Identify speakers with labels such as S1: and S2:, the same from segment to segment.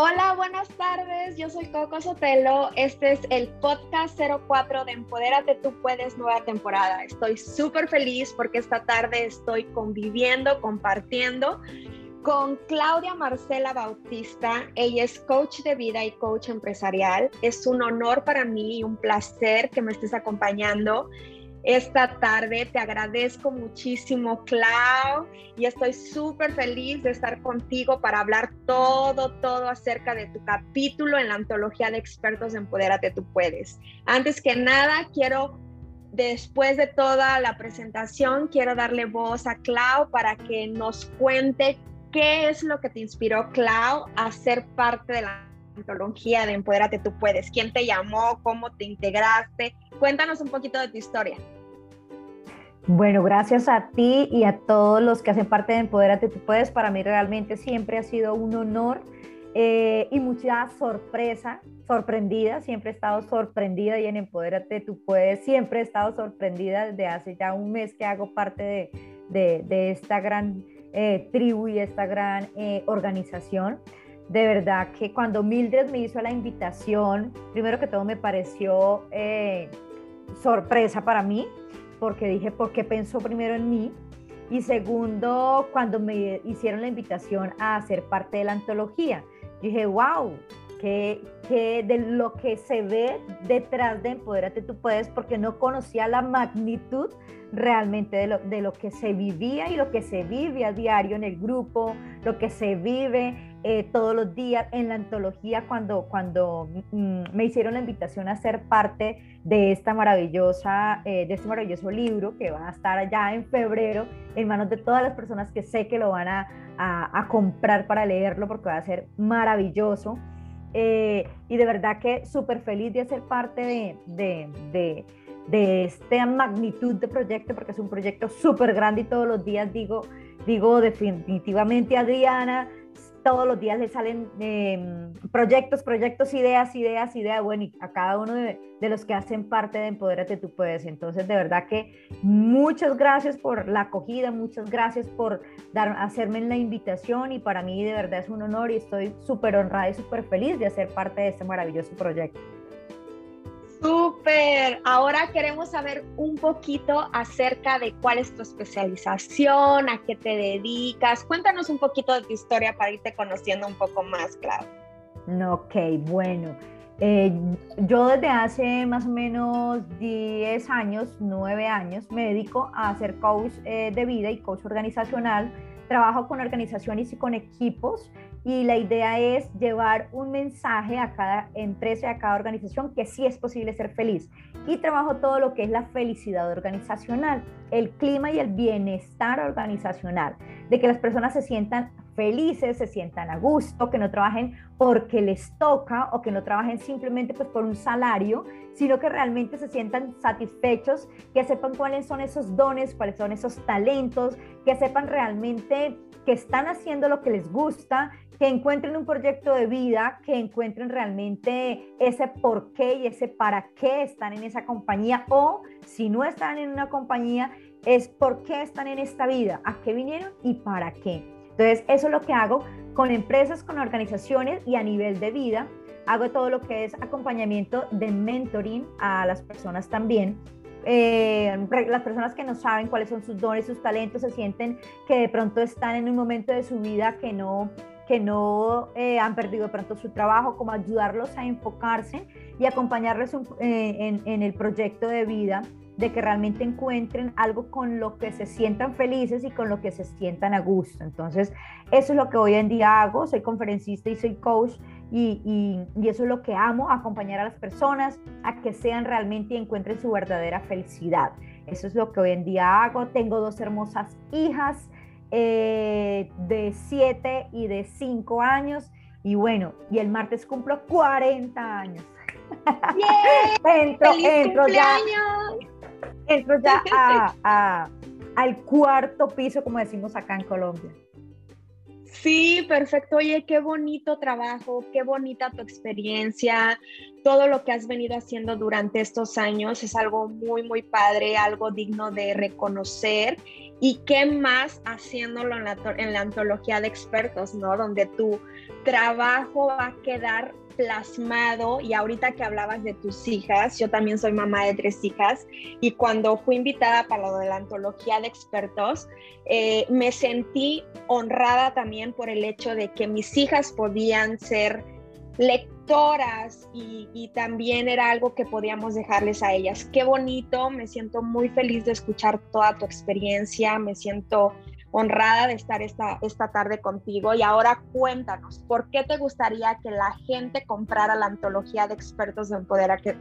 S1: Hola, buenas tardes. Yo soy Coco Sotelo. Este es el podcast 04 de Empodérate Tú Puedes, nueva temporada. Estoy súper feliz porque esta tarde estoy conviviendo, compartiendo con Claudia Marcela Bautista. Ella es coach de vida y coach empresarial. Es un honor para mí y un placer que me estés acompañando esta tarde. Te agradezco muchísimo, Clau, y estoy súper feliz de estar contigo para hablar todo, todo acerca de tu capítulo en la antología de expertos de Empodérate Tú Puedes. Antes que nada, quiero, después de toda la presentación, quiero darle voz a Clau para que nos cuente qué es lo que te inspiró, Clau, a ser parte de la antología de Empodérate Tú Puedes. ¿Quién te llamó? ¿Cómo te integraste? Cuéntanos un poquito de tu historia.
S2: Bueno, gracias a ti y a todos los que hacen parte de Empodérate Tú Puedes. Para mí realmente siempre ha sido un honor eh, y mucha sorpresa, sorprendida. Siempre he estado sorprendida y en Empodérate Tú Puedes siempre he estado sorprendida desde hace ya un mes que hago parte de, esta gran eh, tribu y esta gran eh, organización de verdad que cuando Mildred me hizo la invitación, primero que todo me pareció eh, sorpresa para mí, porque dije, ¿por qué pensó primero en mí? Y segundo, cuando me hicieron la invitación a ser parte de la antología, dije, wow, que, que, de lo que se ve detrás de Empodérate tú puedes, porque no conocía la magnitud realmente de lo, de lo que se vivía y lo que se vive a diario en el grupo, lo que se vive eh, todos los días en la antología cuando, cuando mm, me hicieron la invitación a ser parte de esta maravillosa, eh, de este maravilloso libro que va a estar allá en febrero en manos de todas las personas que sé que lo van a, a, comprar para leerlo porque va a ser maravilloso. Eh, y de verdad que súper feliz de ser parte de, de, de, esta magnitud de proyecto porque es un proyecto súper grande y todos los días digo, digo definitivamente Adriana, todos los días le salen em, proyectos, proyectos, ideas, ideas, ideas, bueno, y a cada uno de, los que hacen parte de Empodérate tú puedes. Entonces, de verdad que muchas gracias por la acogida, muchas gracias por dar, hacerme la invitación y para mí de verdad es un honor y estoy súper honrada y súper feliz de hacer parte de este maravilloso proyecto.
S1: Súper. Ahora queremos saber un poquito acerca de cuál es tu especialización, a qué te dedicas. Cuéntanos un poquito de tu historia para irte conociendo un poco más, claro.
S2: Ok, bueno. Eh, yo desde hace más o menos 10 años, 9 años, me dedico a ser coach eh, de vida y coach organizacional. Trabajo con organizaciones y con equipos y la idea es llevar un mensaje a cada empresa y a cada organización que sí es posible ser feliz. Y trabajo todo lo que es la felicidad organizacional, el clima y el bienestar organizacional, de que las personas se sientan felices, se sientan a gusto, que no trabajen porque les toca o que no trabajen simplemente pues por un salario, sino que realmente se sientan satisfechos, que sepan cuáles son esos dones, cuáles son esos talentos, que sepan realmente que están haciendo lo que les gusta, que encuentren un proyecto de vida, que encuentren realmente ese por qué y ese para qué están en esa compañía o si no están en una compañía, es por qué están en esta vida, a qué vinieron y para qué. Entonces, eso es lo que hago con empresas, con organizaciones y a nivel de vida. Hago todo lo que es acompañamiento de mentoring a las personas también. Eh, las personas que no saben cuáles son sus dones, sus talentos, se sienten que de pronto están en un momento de su vida que no que no eh, han perdido de pronto su trabajo, como ayudarlos a enfocarse y acompañarles eh, en, el proyecto de vida, de que realmente encuentren algo con lo que se sientan felices y con lo que se sientan a gusto. Entonces, eso es lo que hoy en día hago, soy conferencista y soy coach y, y eso es lo que amo, acompañar a las personas a que sean realmente y encuentren su verdadera felicidad. Eso es lo que hoy en día hago. Tengo dos hermosas hijas eh, de 7 y de 5 años. Y bueno, y el martes cumplo 40 años. entro, entro ya, entro ya a, al cuarto piso, como decimos acá en Colombia.
S1: Sí, perfecto. Oye, qué bonito trabajo, qué bonita tu experiencia, todo lo que has venido haciendo durante estos años es algo muy, muy padre, algo digno de reconocer. Y qué más haciéndolo en la, en la antología de expertos, ¿no? Donde tu trabajo va a quedar plasmado y ahorita que hablabas de tus hijas, yo también soy mamá de tres hijas y cuando fui invitada para lo de la antología de expertos, eh, me sentí honrada también por el hecho de que mis hijas podían ser lectoras y, y, también era algo que podíamos dejarles a ellas. Qué bonito, me siento muy feliz de escuchar toda tu experiencia, me siento honrada de estar esta, esta tarde contigo. Y ahora cuéntanos, ¿por qué te gustaría que la gente comprara la antología de expertos de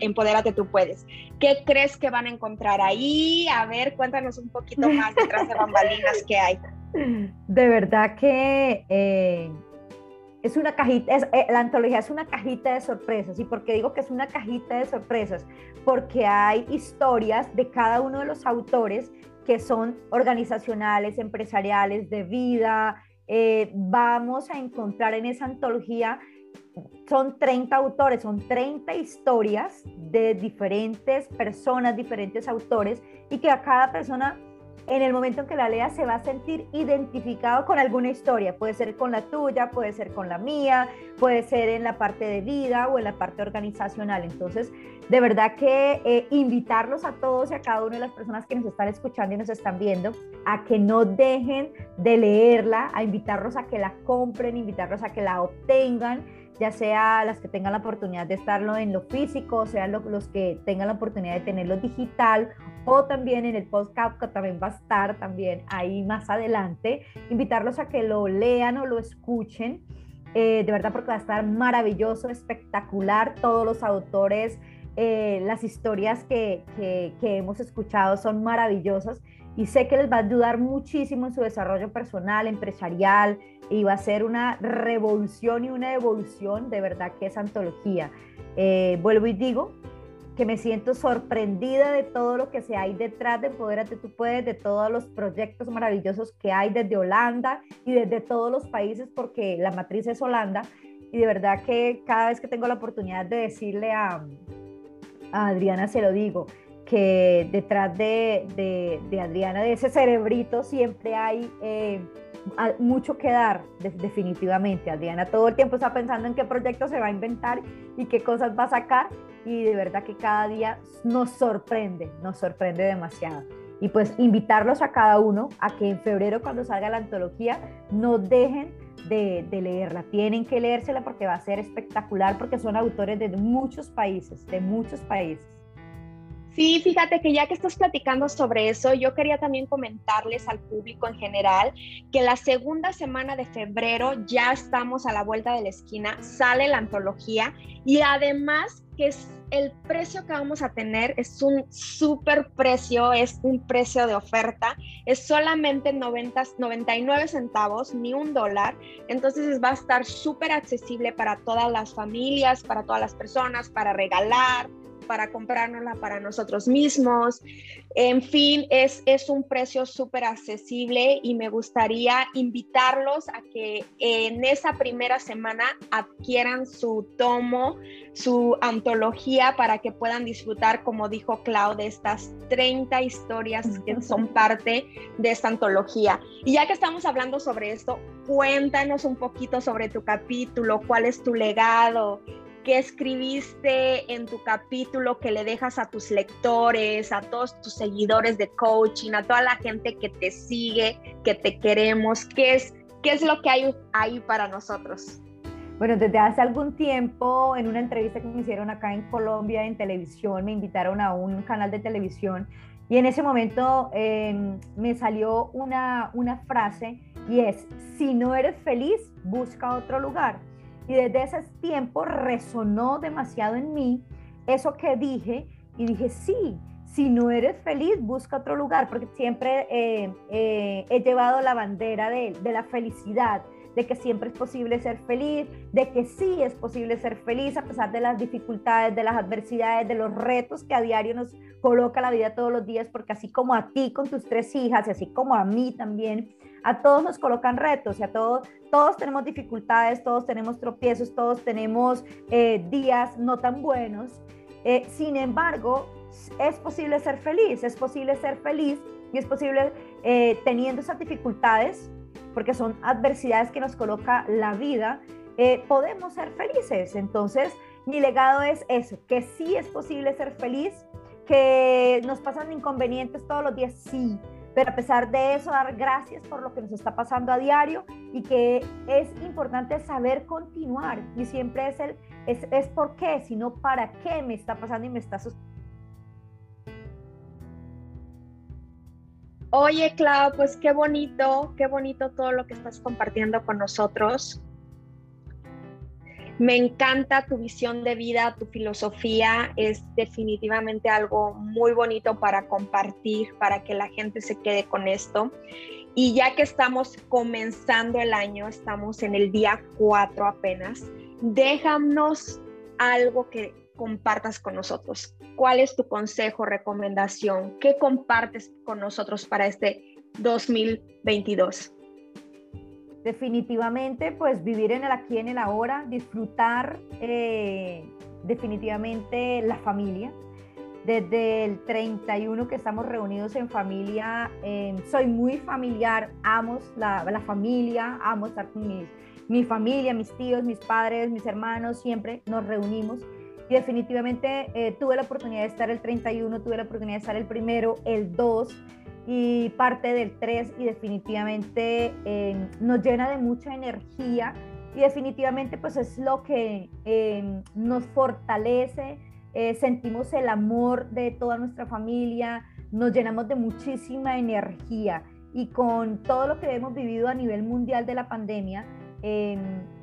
S1: Empodérate Tú Puedes? ¿Qué crees que van a encontrar ahí? A ver, cuéntanos un poquito más detrás de bambalinas que hay.
S2: De verdad que... Eh, es una cajita, eh, la antología es una cajita de sorpresas. ¿Y por qué digo que es una cajita de sorpresas? Porque hay historias de cada uno de los autores que son organizacionales, empresariales, de vida. Eh, vamos a encontrar en esa antología, son 30 autores, son 30 historias de diferentes personas, diferentes autores, y que a cada persona en el momento en que la lea se va a sentir identificado con alguna historia. Puede ser con la tuya, puede ser con la mía, puede ser en la parte de vida o en la parte organizacional. Entonces, de verdad que eh, invitarlos a todos y a cada una de las personas que nos están escuchando y nos están viendo a que no dejen de leerla, a invitarlos a que la compren, invitarlos a que la obtengan ya sea las que tengan la oportunidad de estarlo en lo físico, o sea los que tengan la oportunidad de tenerlo digital o también en el podcast que también va a estar también ahí más adelante, invitarlos a que lo lean o lo escuchen, eh, de verdad porque va a estar maravilloso, espectacular, todos los autores, eh, las historias que, que, que hemos escuchado son maravillosas y sé que les va a ayudar muchísimo en su desarrollo personal, empresarial, y va a ser una revolución y una evolución de verdad que es antología. Eh, vuelvo y digo que me siento sorprendida de todo lo que se hay detrás de Podérate Tú Puedes, de todos los proyectos maravillosos que hay desde Holanda y desde todos los países, porque la matriz es Holanda. Y de verdad que cada vez que tengo la oportunidad de decirle a Adriana, se lo digo, que detrás de, de, Adriana, de ese cerebrito, siempre hay eh, mucho que dar, definitivamente. Adriana todo el tiempo está pensando en qué proyecto se va a inventar y qué cosas va a sacar y de verdad que cada día nos sorprende, nos sorprende demasiado. Y pues invitarlos a cada uno a que en febrero cuando salga la antología no dejen de, de, leerla. Tienen que leérsela porque va a ser espectacular porque son autores de muchos países, de muchos países.
S1: Sí, fíjate que ya que estás platicando sobre eso, yo quería también comentarles al público en general que la segunda semana de febrero ya estamos a la vuelta de la esquina, sale la antología y además que es el precio que vamos a tener es un súper precio, es un precio de oferta, es solamente 90, 99 centavos, ni un dólar, entonces va a estar súper accesible para todas las familias, para todas las personas, para regalar, para comprárnosla para nosotros mismos. En fin, es, es un precio súper accesible y me gustaría invitarlos a que en esa primera semana adquieran su tomo, su antología para que puedan disfrutar, como dijo Clau, de estas 30 historias que son parte de esta antología. Y ya que estamos hablando sobre esto, cuéntanos un poquito sobre tu capítulo, cuál es tu legado, qué escribiste en tu capítulo que le dejas a tus lectores, a todos tus seguidores de coaching, a toda la gente que te sigue, que te queremos, qué es, qué es lo que hay ahí para nosotros.
S2: Bueno, desde hace algún tiempo, en una entrevista que me hicieron acá en Colombia en televisión, me invitaron a un canal de televisión y en ese momento em, me salió una, una frase y es, si no eres feliz, busca otro lugar. Y desde ese tiempo resonó demasiado en mí eso que dije y dije, sí, si no eres feliz, busca otro lugar, porque siempre eh, eh, he llevado la bandera de, de, la felicidad, de que siempre es posible ser feliz, de que sí es posible ser feliz a pesar de las dificultades, de las adversidades, de los retos que a diario nos coloca la vida todos los días, porque así como a ti con tus tres hijas y así como a mí también, a todos nos colocan retos y a todos, todos tenemos dificultades, todos tenemos tropiezos, todos tenemos eh, días no tan buenos. Eh, sin embargo, es posible ser feliz, es posible ser feliz y es posible eh, teniendo esas dificultades, porque son adversidades que nos coloca la vida, podemos ser felices. Entonces, mi legado es eso, que sí es posible ser feliz, que nos pasan inconvenientes todos los días, sí, pero a pesar de eso, dar gracias por lo que nos está pasando a diario y que es importante saber continuar. Y siempre es el, es, es por qué, sino para qué me está pasando y me está
S1: Oye, Clau, pues qué bonito, qué bonito todo lo que estás compartiendo con nosotros. Me encanta tu visión de vida, tu filosofía, es definitivamente algo muy bonito para compartir, para que la gente se quede con esto. Y ya que estamos comenzando el año, estamos en el día 4 apenas, déjanos algo que compartas con nosotros. ¿Cuál es tu consejo, recomendación? ¿Qué compartes con nosotros para este 2022?
S2: definitivamente, pues vivir en el aquí, en el ahora, disfrutar eh, definitivamente la familia. Desde el 31 que estamos reunidos en familia, em, soy muy familiar, amo la, la, familia, amo estar con mis, mi familia, mis tíos, mis padres, mis hermanos, siempre nos reunimos. Y definitivamente eh, tuve la oportunidad de estar el 31, tuve la oportunidad de estar el primero, el 2 y parte del 3 y definitivamente em, nos llena de mucha energía y definitivamente pues es lo que em, nos fortalece, eh, sentimos el amor de toda nuestra familia, nos llenamos de muchísima energía y con todo lo que hemos vivido a nivel mundial de la pandemia,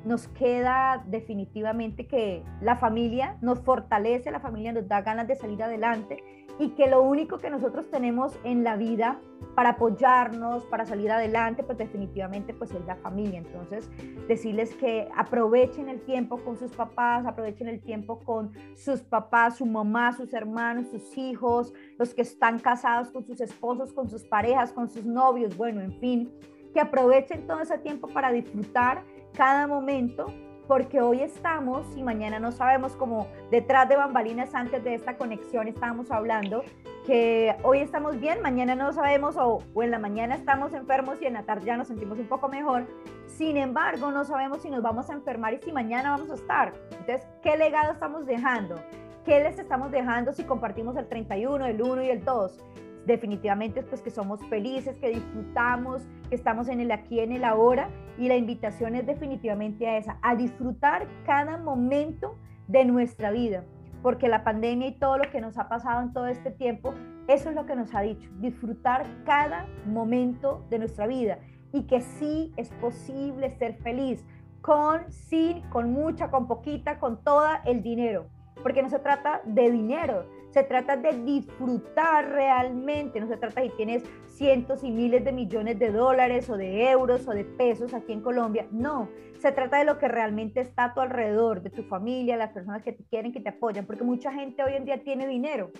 S2: nos queda definitivamente que la familia nos fortalece, la familia nos da ganas de salir adelante y que lo único que nosotros tenemos en la vida para apoyarnos, para salir adelante, pues definitivamente pues es la familia. Entonces, decirles que aprovechen el tiempo con sus papás, aprovechen el tiempo con sus papás, su mamá, sus hermanos, sus hijos, los que están casados con sus esposos, con sus parejas, con sus novios, bueno, en fin, que aprovechen todo ese tiempo para disfrutar cada momento porque hoy estamos y mañana no sabemos, como detrás de bambalinas antes de esta conexión estábamos hablando, que hoy estamos bien, mañana no sabemos o, o, en la mañana estamos enfermos y en la tarde ya nos sentimos un poco mejor. Sin embargo, no sabemos si nos vamos a enfermar y si mañana vamos a estar. Entonces, ¿qué legado estamos dejando? ¿Qué les estamos dejando si compartimos el 31, el 1 y el 2? Definitivamente pues que somos felices, que disfrutamos, que estamos en el aquí, en el ahora y la invitación es definitivamente a esa, a disfrutar cada momento de nuestra vida, porque la pandemia y todo lo que nos ha pasado en todo este tiempo, eso es lo que nos ha dicho, disfrutar cada momento de nuestra vida y que sí es posible ser feliz con, sin, con mucha, con poquita, con toda el dinero, porque no se trata de dinero, se trata de disfrutar realmente, no se trata si tienes cientos y miles de millones de dólares o de euros o de pesos aquí en Colombia, no, se trata de lo que realmente está a tu alrededor, de tu familia, las personas que te quieren, que te apoyan, porque mucha gente hoy en día tiene dinero,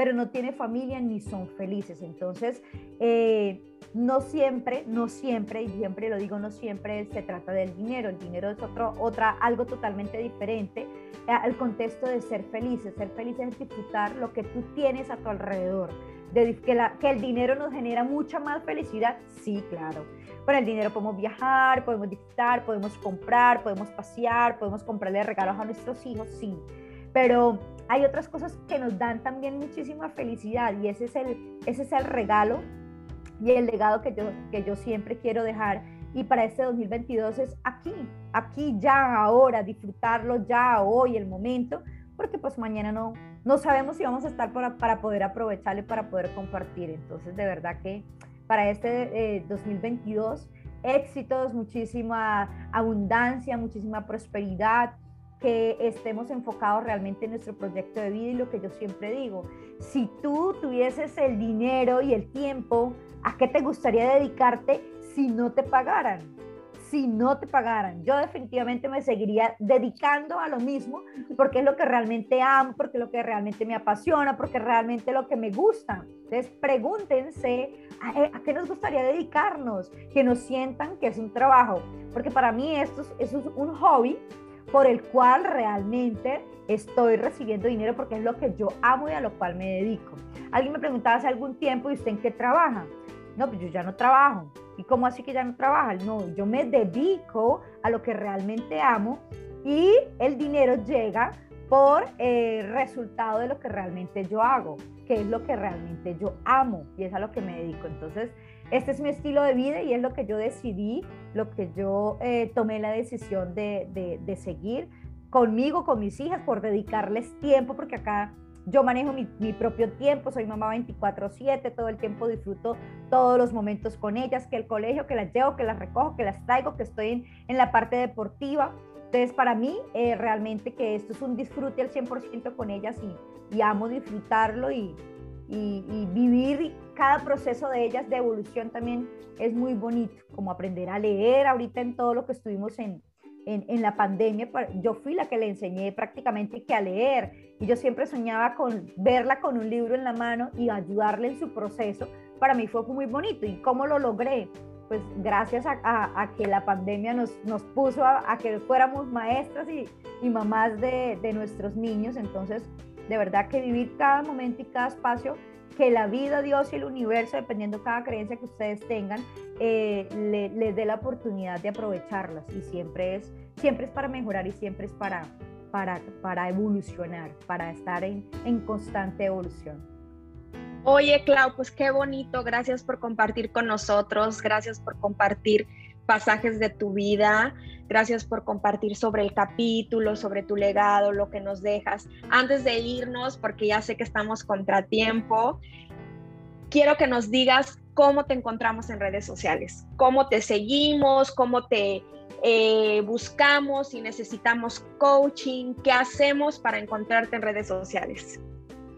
S2: pero no tiene familia ni son felices. Entonces, eh, no siempre, no siempre, y siempre lo digo, no siempre se trata del dinero. El dinero es otro, otra, algo totalmente diferente al contexto de ser felices. Ser felices es disfrutar lo que tú tienes a tu alrededor. De, que, la, que el dinero nos genera mucha más felicidad, sí, claro. Con el dinero podemos viajar, podemos disfrutar, podemos comprar, podemos pasear, podemos comprarle regalos a nuestros hijos, sí. Pero hay otras cosas que nos dan también muchísima felicidad y ese es el, ese es el regalo y el legado que yo, que yo siempre quiero dejar. Y para este 2022 es aquí, aquí, ya, ahora, disfrutarlo ya, hoy, el momento, porque pues mañana no, no sabemos si vamos a estar para, para poder aprovecharlo y para poder compartir. Entonces, de verdad que para este 2022, eh, éxitos, muchísima abundancia, muchísima prosperidad, que estemos enfocados realmente en nuestro proyecto de vida y lo que yo siempre digo, si tú tuvieses el dinero y el tiempo, ¿a qué te gustaría dedicarte si no te pagaran? si no te pagaran. Yo definitivamente me seguiría dedicando a lo mismo porque es lo que realmente amo, porque es lo que realmente me apasiona, porque es realmente lo que me gusta. Entonces pregúntense a, qué nos gustaría dedicarnos, que nos sientan que es un trabajo, porque para mí esto es, es un hobby por el cual realmente estoy recibiendo dinero porque es lo que yo amo y a lo cual me dedico. Alguien me preguntaba hace algún tiempo, ¿y usted en qué trabaja? No, pues yo ya no trabajo. ¿Y cómo así que ya no trabaja? No, yo me dedico a lo que realmente amo y el dinero llega por el eh, resultado de lo que realmente yo hago, que es lo que realmente yo amo y es a lo que me dedico. Entonces, este es mi estilo de vida y es lo que yo decidí, lo que yo eh, tomé la decisión de, de, de seguir conmigo, con mis hijas, por dedicarles tiempo, porque acá yo manejo mi, propio tiempo, soy mamá 24/7, todo el tiempo disfruto todos los momentos con ellas, que el colegio, que las llevo, que las recojo, que las traigo, que estoy en, la parte deportiva. Entonces, para mí, eh, realmente que esto es un disfrute al 100% con ellas y, amo disfrutarlo y, y, vivir cada proceso de ellas de evolución también es muy bonito, como aprender a leer ahorita en todo lo que estuvimos en, en, la pandemia, yo fui la que le enseñé prácticamente que a leer y yo siempre soñaba con verla con un libro en la mano y ayudarle en su proceso. Para mí fue muy bonito. ¿Y cómo lo logré? Pues gracias a, que la pandemia nos, nos puso a, que fuéramos maestras y, y mamás de, de nuestros niños. Entonces, de verdad que vivir cada momento y cada espacio que la vida, Dios y el universo, dependiendo cada creencia que ustedes tengan, eh, les dé la oportunidad de aprovecharlas. Y siempre es, siempre es para mejorar y siempre es para, para, para evolucionar, para estar en, en constante evolución.
S1: Oye, Clau, pues qué bonito. Gracias por compartir con nosotros. Gracias por compartir pasajes de tu vida. Gracias por compartir sobre el capítulo, sobre tu legado, lo que nos dejas. Antes de irnos, porque ya sé que estamos contratiempo, quiero que nos digas cómo te encontramos en redes sociales, cómo te seguimos, cómo te eh, buscamos, si necesitamos coaching, qué hacemos para encontrarte en redes sociales.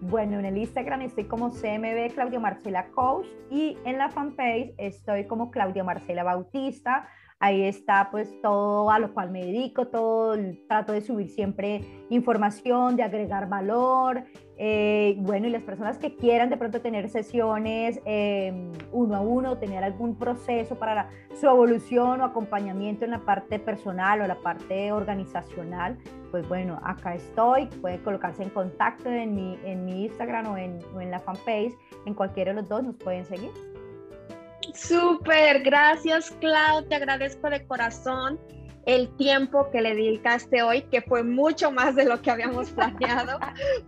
S2: Bueno, en el Instagram estoy como CMB Claudia Marcela Coach y en la fanpage estoy como Claudia Marcela Bautista. Ahí está pues todo a lo cual me dedico, todo, trato de subir siempre información, de agregar valor, eh, bueno, y las personas que quieran de pronto tener sesiones em, uno a uno, tener algún proceso para su evolución o acompañamiento en la parte personal o la parte organizacional, pues bueno, acá estoy. Pueden colocarse en contacto en mi, en mi Instagram o en, o en la fanpage. En cualquiera de los dos nos pueden seguir.
S1: Súper, gracias Clau, te agradezco de corazón el tiempo que le dedicaste hoy, que fue mucho más de lo que habíamos planeado,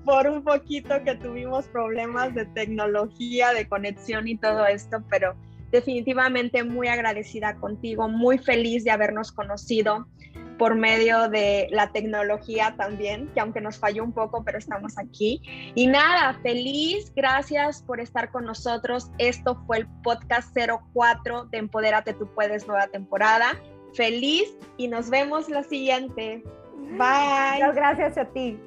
S1: por un poquito que tuvimos problemas de tecnología, de conexión y todo esto, pero definitivamente muy agradecida contigo, muy feliz de habernos conocido por medio de la tecnología también, que aunque nos falló un poco, pero estamos aquí. Y nada, feliz, gracias por estar con nosotros. Esto fue el podcast 04 de Empodérate Tú Puedes, nueva temporada feliz y nos vemos la siguiente. Bye.
S2: Muchas gracias a ti.